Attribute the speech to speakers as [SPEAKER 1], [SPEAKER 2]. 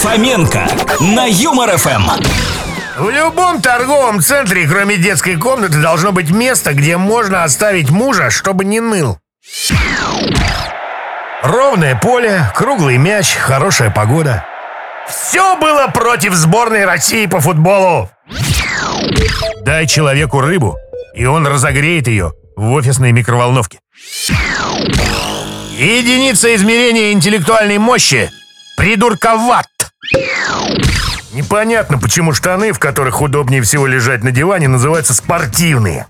[SPEAKER 1] Фоменко на Юмор ФМ.
[SPEAKER 2] В любом торговом центре, кроме детской комнаты, должно быть место, где можно оставить мужа, чтобы не ныл. Ровное поле, круглый мяч, хорошая погода. Все было против сборной России по футболу. Дай человеку рыбу, и он разогреет ее в офисной микроволновке. Единица измерения интеллектуальной мощи – придурковат. Непонятно, почему штаны, в которых удобнее всего лежать на диване, называются спортивные.